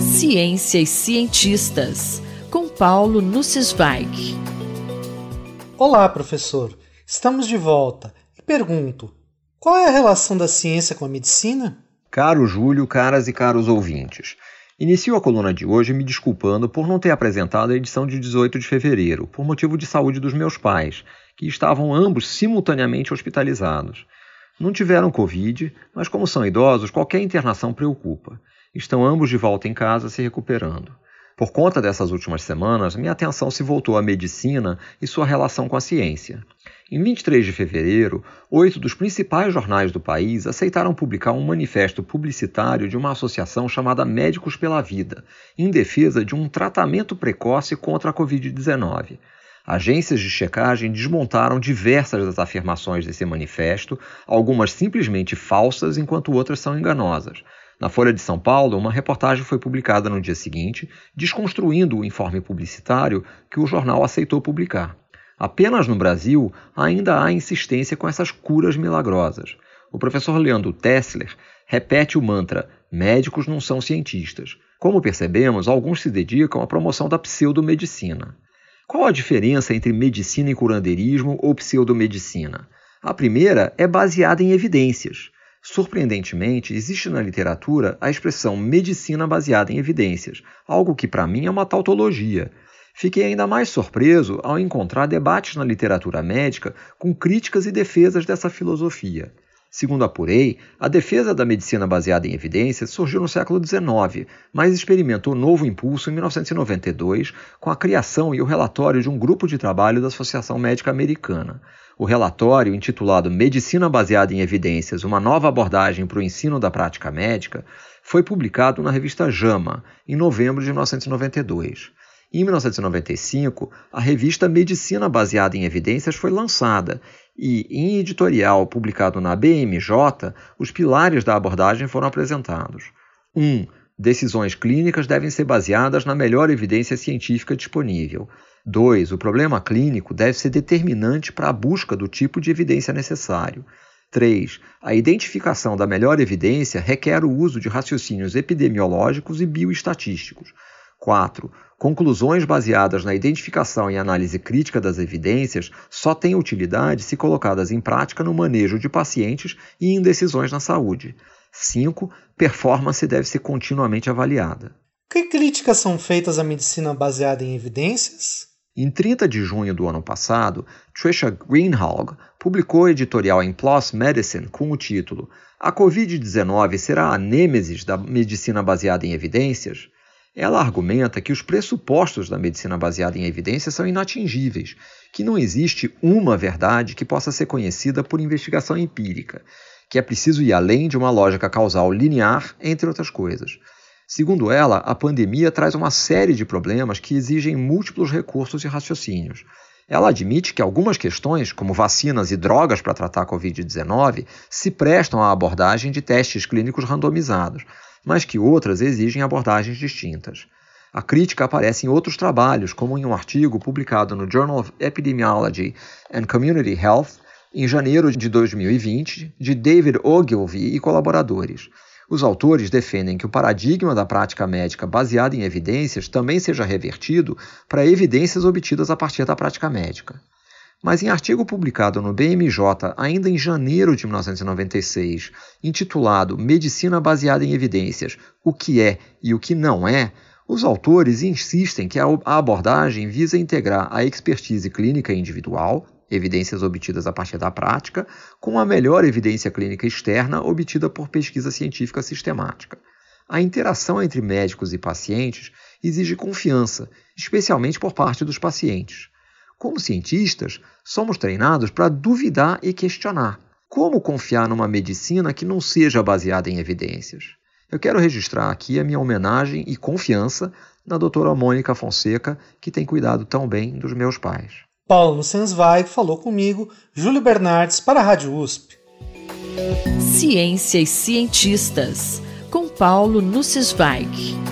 Ciência e cientistas, com Paulo Nussweig. Olá, professor. Estamos de volta e pergunto: qual é a relação da ciência com a medicina? Caro Júlio, caras e caros ouvintes. Inicio a coluna de hoje me desculpando por não ter apresentado a edição de 18 de fevereiro, por motivo de saúde dos meus pais, que estavam ambos simultaneamente hospitalizados. Não tiveram Covid, mas como são idosos, qualquer internação preocupa. Estão ambos de volta em casa se recuperando. Por conta dessas últimas semanas, minha atenção se voltou à medicina e sua relação com a ciência. Em 23 de fevereiro, oito dos principais jornais do país aceitaram publicar um manifesto publicitário de uma associação chamada Médicos pela Vida, em defesa de um tratamento precoce contra a Covid-19. Agências de checagem desmontaram diversas das afirmações desse manifesto, algumas simplesmente falsas, enquanto outras são enganosas. Na Folha de São Paulo, uma reportagem foi publicada no dia seguinte, desconstruindo o informe publicitário que o jornal aceitou publicar. Apenas no Brasil ainda há insistência com essas curas milagrosas. O professor Leandro Tessler repete o mantra: médicos não são cientistas. Como percebemos, alguns se dedicam à promoção da pseudomedicina. Qual a diferença entre medicina e curanderismo ou pseudomedicina? A primeira é baseada em evidências. Surpreendentemente, existe na literatura a expressão medicina baseada em evidências, algo que para mim é uma tautologia. Fiquei ainda mais surpreso ao encontrar debates na literatura médica com críticas e defesas dessa filosofia. Segundo apurei, a defesa da medicina baseada em evidências surgiu no século XIX, mas experimentou novo impulso em 1992 com a criação e o relatório de um grupo de trabalho da Associação Médica Americana. O relatório, intitulado Medicina Baseada em Evidências Uma Nova Abordagem para o Ensino da Prática Médica, foi publicado na revista JAMA, em novembro de 1992. Em 1995, a revista Medicina Baseada em Evidências foi lançada e, em editorial publicado na BMJ, os pilares da abordagem foram apresentados. 1. Um, decisões clínicas devem ser baseadas na melhor evidência científica disponível. 2. O problema clínico deve ser determinante para a busca do tipo de evidência necessário. 3. A identificação da melhor evidência requer o uso de raciocínios epidemiológicos e bioestatísticos. 4. Conclusões baseadas na identificação e análise crítica das evidências só têm utilidade se colocadas em prática no manejo de pacientes e em decisões na saúde. 5. Performance deve ser continuamente avaliada. Que críticas são feitas à medicina baseada em evidências? Em 30 de junho do ano passado, Trisha Greenhalgh publicou editorial em PLOS Medicine com o título A Covid-19 será a nêmesis da medicina baseada em evidências? Ela argumenta que os pressupostos da medicina baseada em evidências são inatingíveis, que não existe uma verdade que possa ser conhecida por investigação empírica, que é preciso ir além de uma lógica causal linear, entre outras coisas. Segundo ela, a pandemia traz uma série de problemas que exigem múltiplos recursos e raciocínios. Ela admite que algumas questões, como vacinas e drogas para tratar a Covid-19, se prestam à abordagem de testes clínicos randomizados mas que outras exigem abordagens distintas. A crítica aparece em outros trabalhos, como em um artigo publicado no Journal of Epidemiology and Community Health em janeiro de 2020, de David Ogilvy e colaboradores. Os autores defendem que o paradigma da prática médica baseada em evidências também seja revertido para evidências obtidas a partir da prática médica. Mas em artigo publicado no BMJ ainda em janeiro de 1996, intitulado Medicina baseada em evidências: o que é e o que não é, os autores insistem que a abordagem visa integrar a expertise clínica individual, evidências obtidas a partir da prática, com a melhor evidência clínica externa obtida por pesquisa científica sistemática. A interação entre médicos e pacientes exige confiança, especialmente por parte dos pacientes. Como cientistas, somos treinados para duvidar e questionar. Como confiar numa medicina que não seja baseada em evidências? Eu quero registrar aqui a minha homenagem e confiança na doutora Mônica Fonseca, que tem cuidado tão bem dos meus pais. Paulo Sensweig falou comigo, Júlio Bernardes, para a Rádio USP. Ciência e cientistas, com Paulo Nussweig.